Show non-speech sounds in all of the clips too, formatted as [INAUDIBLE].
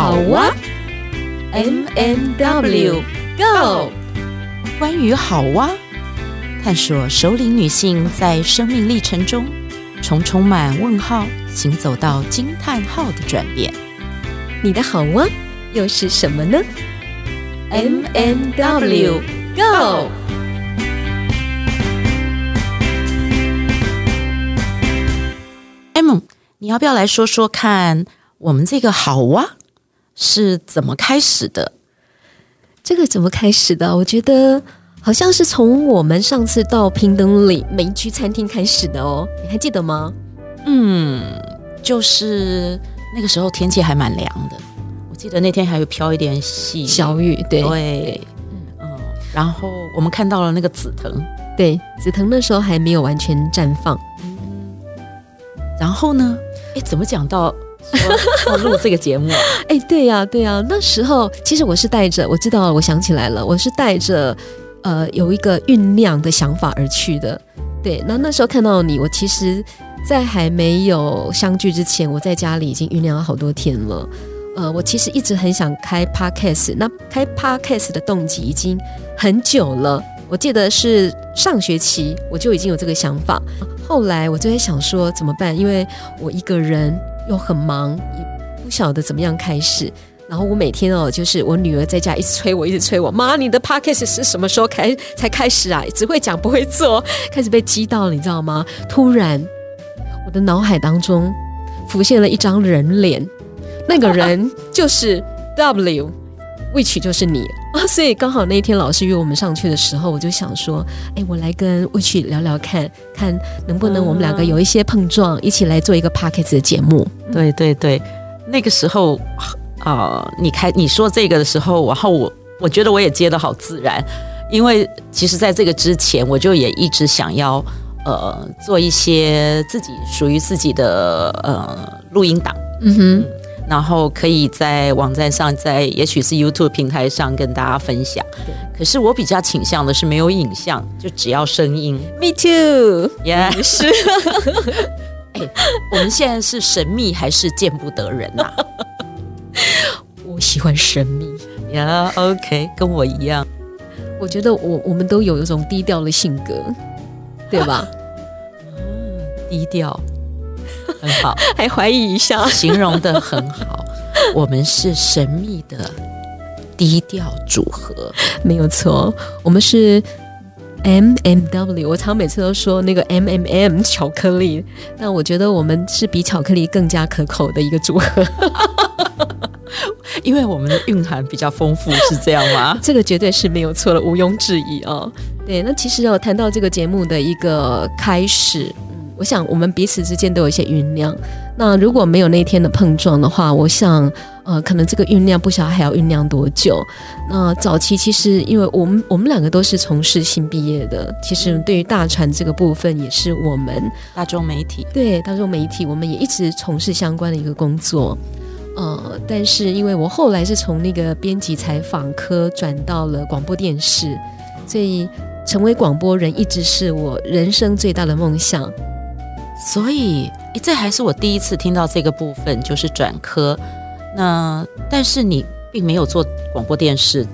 好哇，M M W Go，关于好哇，探索首领女性在生命历程中从充满问号行走到惊叹号的转变。你的好哇又是什么呢？M M W Go。M，你要不要来说说看，我们这个好哇是怎么开始的？这个怎么开始的？我觉得好像是从我们上次到平等里美居餐厅开始的哦，你还记得吗？嗯，就是那个时候天气还蛮凉的，我记得那天还有飘一点细小雨，对对，嗯，然后我们看到了那个紫藤，对，紫藤那时候还没有完全绽放。然后呢？哎，怎么讲到要 [LAUGHS] 录这个节目？[LAUGHS] 哎，对呀，对呀。那时候其实我是带着，我知道，我想起来了，我是带着呃有一个酝酿的想法而去的。对，那那时候看到你，我其实，在还没有相聚之前，我在家里已经酝酿了好多天了。呃，我其实一直很想开 podcast，那开 podcast 的动机已经很久了。我记得是上学期我就已经有这个想法，后来我就在想说怎么办，因为我一个人又很忙，也不晓得怎么样开始。然后我每天哦，就是我女儿在家一直催我，一直催我，妈，你的 podcast 是什么时候开才开始啊？只会讲不会做，开始被激到了，你知道吗？突然我的脑海当中浮现了一张人脸，那个人就是 W W，which 就是你。啊，所以刚好那一天老师约我们上去的时候，我就想说，哎，我来跟 Witch 聊聊看，看能不能我们两个有一些碰撞，嗯、一起来做一个 Podcast 的节目。对对对，那个时候啊、呃，你开你说这个的时候，然后我我觉得我也接得好自然，因为其实在这个之前，我就也一直想要呃做一些自己属于自己的呃录音档。嗯哼。嗯然后可以在网站上，在也许是 YouTube 平台上跟大家分享。对，可是我比较倾向的是没有影像，就只要声音。Me too，Yeah，是。[LAUGHS] 哎，我们现在是神秘还是见不得人呐、啊？[LAUGHS] 我喜欢神秘。呀、yeah，OK，跟我一样。我觉得我我们都有一种低调的性格，对吧？[LAUGHS] 嗯，低调。很好，[LAUGHS] 还怀疑一下，形容的很好。我们是神秘的低调组合，没有错。我们是 M M W，我常每次都说那个 M M M 巧克力，但我觉得我们是比巧克力更加可口的一个组合，[LAUGHS] 因为我们的蕴含比较丰富，是这样吗？[LAUGHS] 这个绝对是没有错的，毋庸置疑啊、哦。对，那其实要谈到这个节目的一个开始。我想，我们彼此之间都有一些酝酿。那如果没有那天的碰撞的话，我想，呃，可能这个酝酿不晓得还要酝酿多久。那早期其实，因为我们我们两个都是从事新毕业的，其实对于大传这个部分，也是我们大众媒体，对大众媒体，我们也一直从事相关的一个工作。呃，但是因为我后来是从那个编辑采访科转到了广播电视，所以成为广播人一直是我人生最大的梦想。所以，这还是我第一次听到这个部分，就是转科。那但是你并没有做广播电视，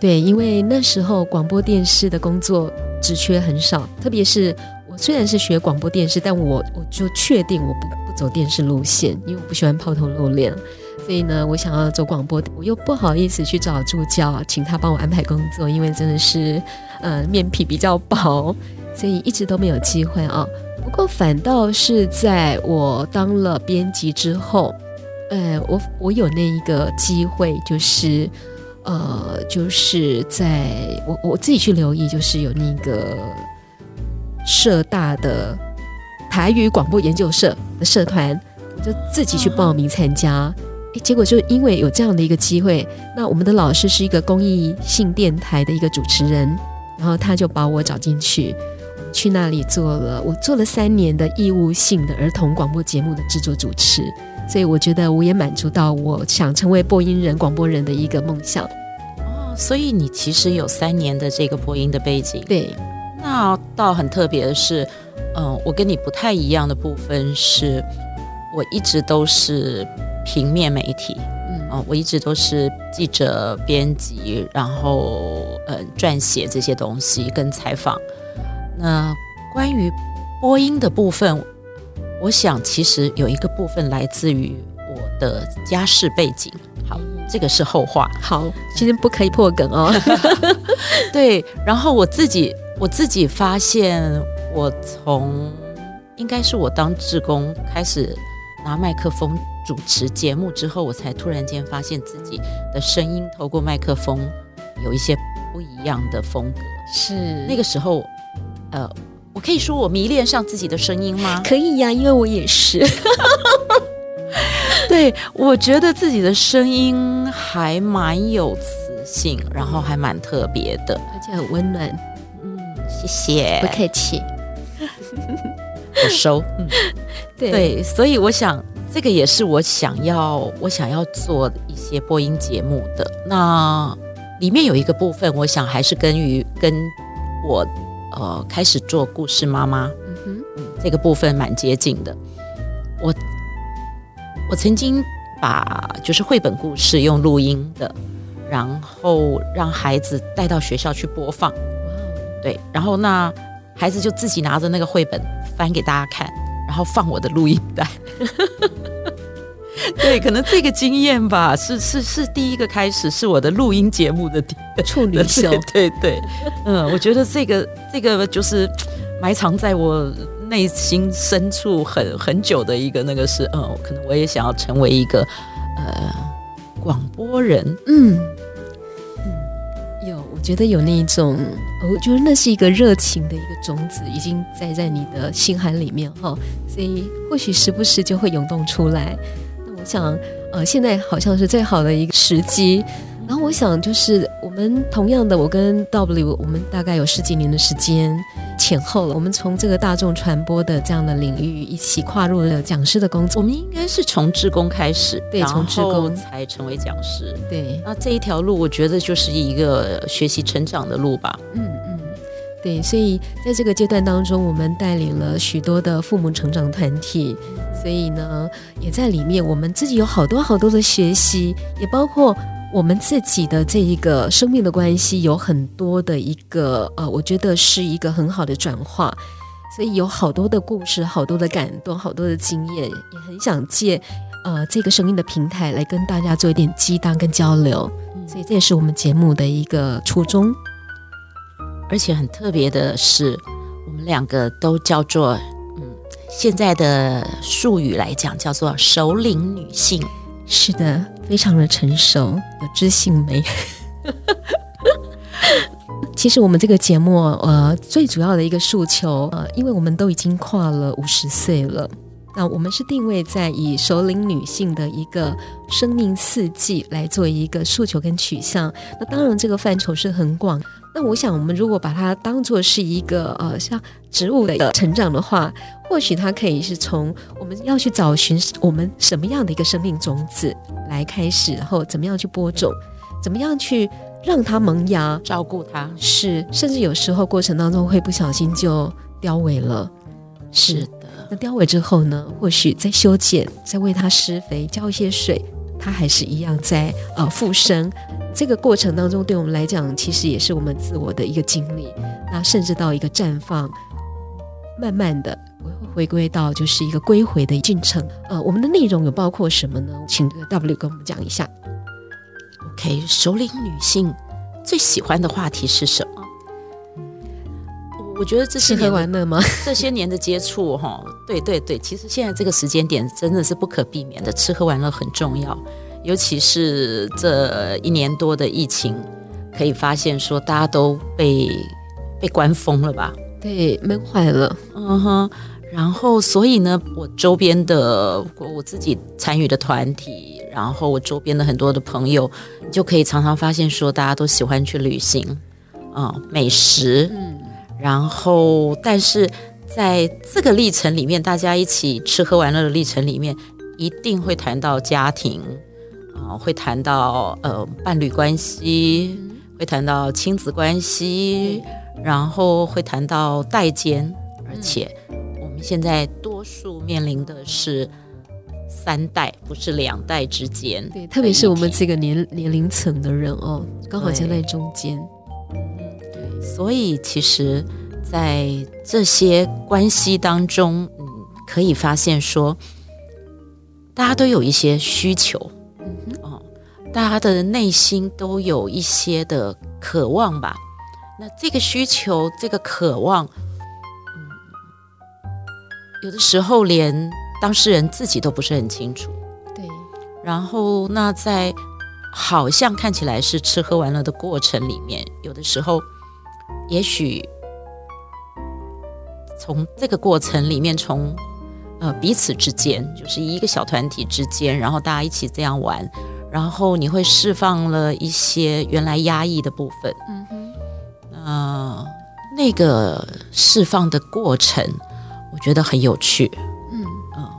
对，因为那时候广播电视的工作职缺很少，特别是我虽然是学广播电视，但我我就确定我不不走电视路线，因为我不喜欢抛头露脸。所以呢，我想要走广播，我又不好意思去找助教，请他帮我安排工作，因为真的是呃面皮比较薄，所以一直都没有机会啊。不过反倒是在我当了编辑之后，呃，我我有那一个机会，就是呃，就是在我我自己去留意，就是有那个社大的台语广播研究社的社团，我就自己去报名参加。诶，结果就因为有这样的一个机会，那我们的老师是一个公益性电台的一个主持人，然后他就把我找进去。去那里做了，我做了三年的义务性的儿童广播节目的制作主持，所以我觉得我也满足到我想成为播音人、广播人的一个梦想。哦，所以你其实有三年的这个播音的背景。对，那倒很特别的是，嗯、呃，我跟你不太一样的部分是，我一直都是平面媒体，嗯啊、我一直都是记者、编辑，然后呃撰写这些东西跟采访。那关于播音的部分，我想其实有一个部分来自于我的家世背景。好，这个是后话。好，今天不可以破梗哦。[LAUGHS] 对，然后我自己我自己发现，我从应该是我当志工开始拿麦克风主持节目之后，我才突然间发现自己的声音透过麦克风有一些不一样的风格。是那个时候，呃，我可以说我迷恋上自己的声音吗？可以呀、啊，因为我也是。[LAUGHS] 对，我觉得自己的声音还蛮有磁性，然后还蛮特别的，而且很温暖。嗯，谢谢，不客气。[LAUGHS] 我收。嗯，对对，所以我想，这个也是我想要我想要做一些播音节目的。那里面有一个部分，我想还是跟于跟我呃开始做故事妈妈，嗯哼，嗯，这个部分蛮接近的。我我曾经把就是绘本故事用录音的，然后让孩子带到学校去播放。哇哦，对，然后那孩子就自己拿着那个绘本翻给大家看，然后放我的录音带。[LAUGHS] [LAUGHS] 对，可能这个经验吧，是是是第一个开始，是我的录音节目的第处女 [LAUGHS] 秀。对对对，嗯，我觉得这个这个就是埋藏在我内心深处很很久的一个那个是，嗯，可能我也想要成为一个呃广播人。嗯嗯，有，我觉得有那一种，我觉得那是一个热情的一个种子，已经栽在你的心海里面哈，所以或许时不时就会涌动出来。那我想，呃，现在好像是最好的一个时机。然后我想，就是我们同样的，我跟 W，我们大概有十几年的时间前后了。我们从这个大众传播的这样的领域一起跨入了讲师的工作。我们应该是从志工开始，对，从志工才成为讲师。对，那这一条路，我觉得就是一个学习成长的路吧。嗯嗯，对，所以在这个阶段当中，我们带领了许多的父母成长团体，所以呢，也在里面，我们自己有好多好多的学习，也包括。我们自己的这一个生命的关系有很多的一个呃，我觉得是一个很好的转化，所以有好多的故事，好多的感动，好多的经验，也很想借呃这个声音的平台来跟大家做一点激荡跟交流，所以这也是我们节目的一个初衷。而且很特别的是，我们两个都叫做嗯，现在的术语来讲叫做首领女性。是的，非常的成熟，有知性美。[LAUGHS] 其实我们这个节目，呃，最主要的一个诉求，呃，因为我们都已经跨了五十岁了，那我们是定位在以首领女性的一个生命四季来做一个诉求跟取向。那当然，这个范畴是很广。那我想，我们如果把它当做是一个呃，像植物的成长的话，或许它可以是从我们要去找寻我们什么样的一个生命种子来开始，然后怎么样去播种，怎么样去让它萌芽，照顾它，是，甚至有时候过程当中会不小心就凋萎了。是的，那凋萎之后呢，或许再修剪，再为它施肥，浇一些水，它还是一样在呃复生。这个过程当中，对我们来讲，其实也是我们自我的一个经历。那甚至到一个绽放，慢慢的会回归到就是一个归回的进程。呃，我们的内容有包括什么呢？请 W 跟我们讲一下。OK，首领女性最喜欢的话题是什么？我觉得这是吃喝玩乐吗？[LAUGHS] 这些年的接触，哈，对对对，其实现在这个时间点真的是不可避免的，吃喝玩乐很重要。尤其是这一年多的疫情，可以发现说大家都被被关封了吧？对，闷坏了。嗯哼。然后，所以呢，我周边的我我自己参与的团体，然后我周边的很多的朋友，你就可以常常发现说，大家都喜欢去旅行，啊、嗯，美食，嗯，然后，但是在这个历程里面，大家一起吃喝玩乐的历程里面，一定会谈到家庭。啊，会谈到呃伴侣关系，会谈到亲子关系，然后会谈到代间，而且我们现在多数面临的是三代，不是两代之间。对，特别是我们这个年年龄层的人哦，刚好夹在中间。对，所以其实，在这些关系当中，嗯，可以发现说，大家都有一些需求，嗯哼，哦，大家的内心都有一些的渴望吧。那这个需求，这个渴望，嗯，有的时候连当事人自己都不是很清楚。对。然后，那在好像看起来是吃喝玩乐的过程里面，有的时候，也许从这个过程里面，从呃彼此之间，就是一个小团体之间，然后大家一起这样玩，然后你会释放了一些原来压抑的部分。嗯哼。呃，那个释放的过程，我觉得很有趣。嗯嗯、呃，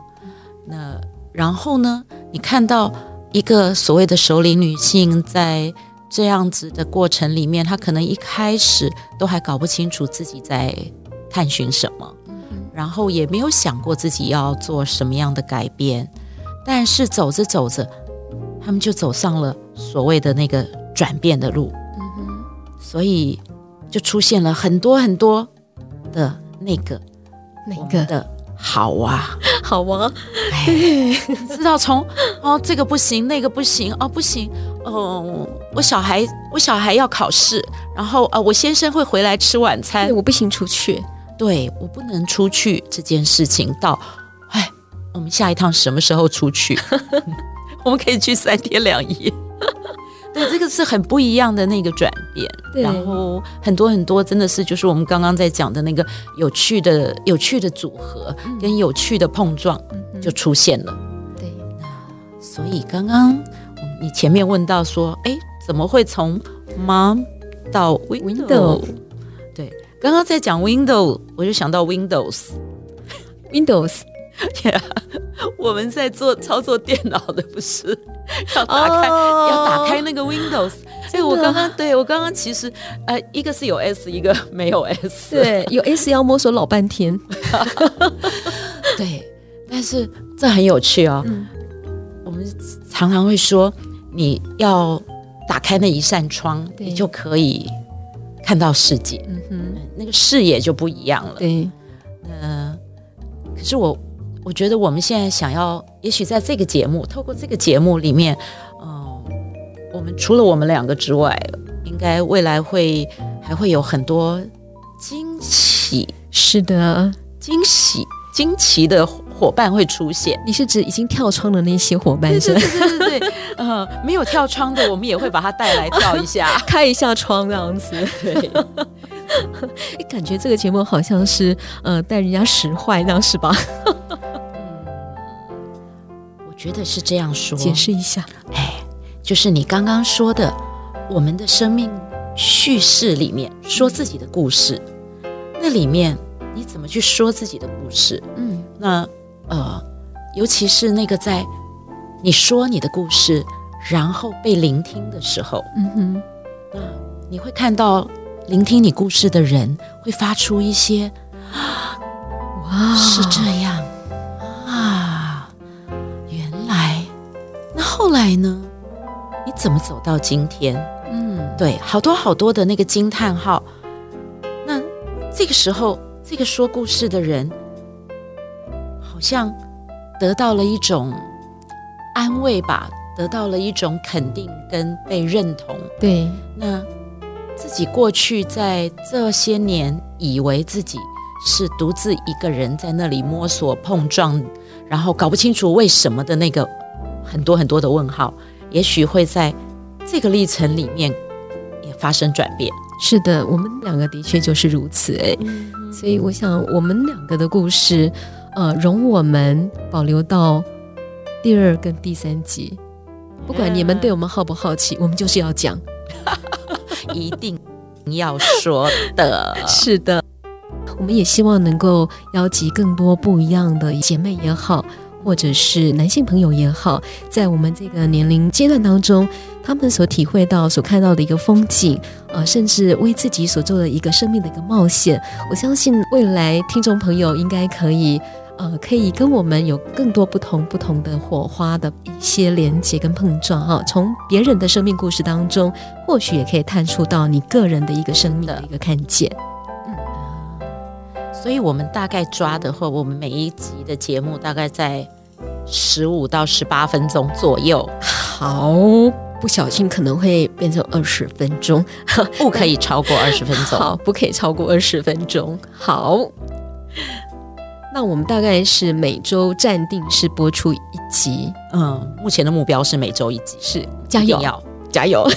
那然后呢，你看到一个所谓的首领女性在这样子的过程里面，他可能一开始都还搞不清楚自己在探寻什么，然后也没有想过自己要做什么样的改变，但是走着走着，他们就走上了所谓的那个转变的路。嗯，所以。就出现了很多很多的那个那个？的好啊，[LAUGHS] 好啊，哎，知道从哦这个不行，那个不行哦不行哦，我小孩我小孩要考试，然后呃我先生会回来吃晚餐，我不行出去，对我不能出去这件事情到哎，我们下一趟什么时候出去？[LAUGHS] 我们可以去三天两夜。[LAUGHS] 对，这个是很不一样的那个转变，对。然后很多很多真的是就是我们刚刚在讲的那个有趣的、有趣的组合跟有趣的碰撞就出现了。对，所以刚刚你前面问到说，哎，怎么会从 Mom 到 Window？, Window 对，刚刚在讲 Window，我就想到 Windows，Windows。Yeah, 我们在做操作电脑的，不是 [LAUGHS] 要打开、oh, 要打开那个 Windows。所以我刚刚对我刚刚其实呃，一个是有 S，一个没有 S。对，有 S 要摸索老半天。[LAUGHS] 对，但是这很有趣哦。嗯、我们常常会说，你要打开那一扇窗，你就可以看到世界。嗯哼，那个视野就不一样了。对，呃，可是我。我觉得我们现在想要，也许在这个节目，透过这个节目里面，嗯、呃，我们除了我们两个之外，应该未来会还会有很多惊喜，是的，惊喜惊奇的伙伴会出现。你是指已经跳窗的那些伙伴是？对对对呃，没有跳窗的，我们也会把它带来跳一下，[LAUGHS] 开一下窗这样子。对，[LAUGHS] 感觉这个节目好像是呃带人家使坏那样是吧？我觉得是这样说，解释一下。哎，就是你刚刚说的，我们的生命叙事里面说自己的故事，那里面你怎么去说自己的故事？嗯，那呃，尤其是那个在你说你的故事，然后被聆听的时候，嗯哼，那你会看到聆听你故事的人会发出一些，哇，是这样啊，原来”，那。后来呢？你怎么走到今天？嗯，对，好多好多的那个惊叹号。那这个时候，这个说故事的人好像得到了一种安慰吧，得到了一种肯定跟被认同。对，那自己过去在这些年以为自己是独自一个人在那里摸索碰撞，然后搞不清楚为什么的那个。很多很多的问号，也许会在这个历程里面也发生转变。是的，我们两个的确就是如此哎，嗯、所以我想我们两个的故事，呃，容我们保留到第二跟第三集。不管你们对我们好不好奇，我们就是要讲，[LAUGHS] 一定要说的。[LAUGHS] 是的，我们也希望能够邀集更多不一样的姐妹也好。或者是男性朋友也好，在我们这个年龄阶段当中，他们所体会到、所看到的一个风景，呃，甚至为自己所做的一个生命的一个冒险，我相信未来听众朋友应该可以呃，可以跟我们有更多不同不同的火花的一些连接跟碰撞哈。从别人的生命故事当中，或许也可以探出到你个人的一个生命的一个看见。嗯，所以我们大概抓的话，我们每一集的节目大概在十五到十八分钟左右。好，不小心可能会变成二十分钟，不可以超过二十分钟。[LAUGHS] 好，不可以超过二十分钟。好。那我们大概是每周暂定是播出一集，嗯，目前的目标是每周一集，是加油，加油，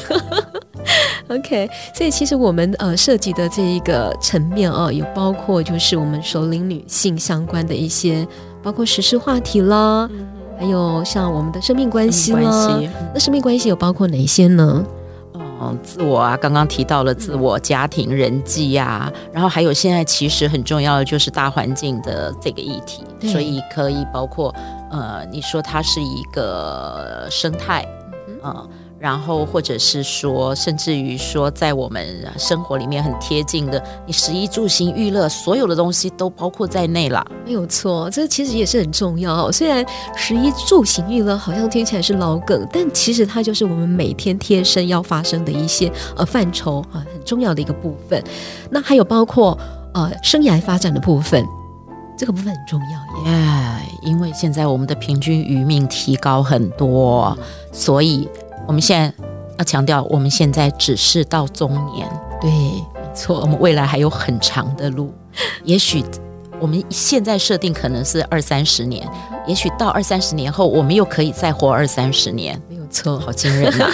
[LAUGHS] OK。所以其实我们呃涉及的这一个层面哦，有包括就是我们首领女性相关的一些，包括时事话题啦，嗯、还有像我们的生命关系啦，那生命关系有包括哪些呢？嗯，自我啊，刚刚提到了自我、家庭、人际呀、啊，然后还有现在其实很重要的就是大环境的这个议题，所以可以包括呃，你说它是一个生态，嗯。呃然后，或者是说，甚至于说，在我们生活里面很贴近的，你食衣住行娱乐，所有的东西都包括在内了。没有错，这其实也是很重要。虽然食衣住行娱乐好像听起来是老梗，但其实它就是我们每天贴身要发生的一些呃范畴啊，很重要的一个部分。那还有包括呃生涯发展的部分，这个部分很重要耶。Yeah, 因为现在我们的平均余命提高很多，所以。我们现在要强调，我们现在只是到中年，对，没错，我们未来还有很长的路。也许我们现在设定可能是二三十年，也许到二三十年后，我们又可以再活二三十年，没有错，好惊人呐、啊！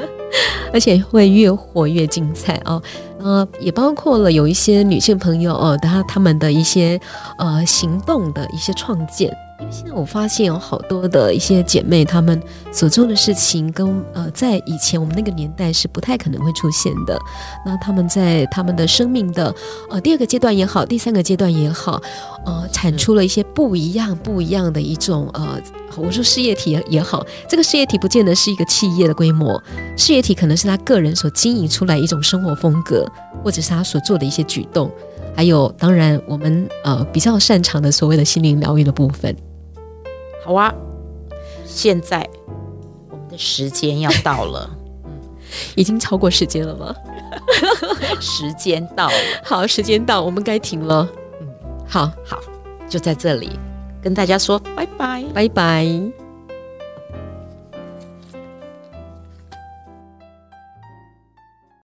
[LAUGHS] 而且会越活越精彩哦。呃，也包括了有一些女性朋友哦，她她们的一些呃行动的一些创建。因为现在我发现有好多的一些姐妹，她们所做的事情跟呃，在以前我们那个年代是不太可能会出现的。那她们在她们的生命的呃第二个阶段也好，第三个阶段也好，呃，产出了一些不一样、不一样的一种呃，我说事业体也好，这个事业体不见得是一个企业的规模，事业体可能是她个人所经营出来一种生活风格，或者是她所做的一些举动。还有，当然，我们呃比较擅长的所谓的心灵疗愈的部分。好啊，现在我们的时间要到了，嗯，[LAUGHS] 已经超过时间了吗？[LAUGHS] 时间到了，好，时间到，我们该停了。嗯，好，好，就在这里跟大家说拜拜，拜拜。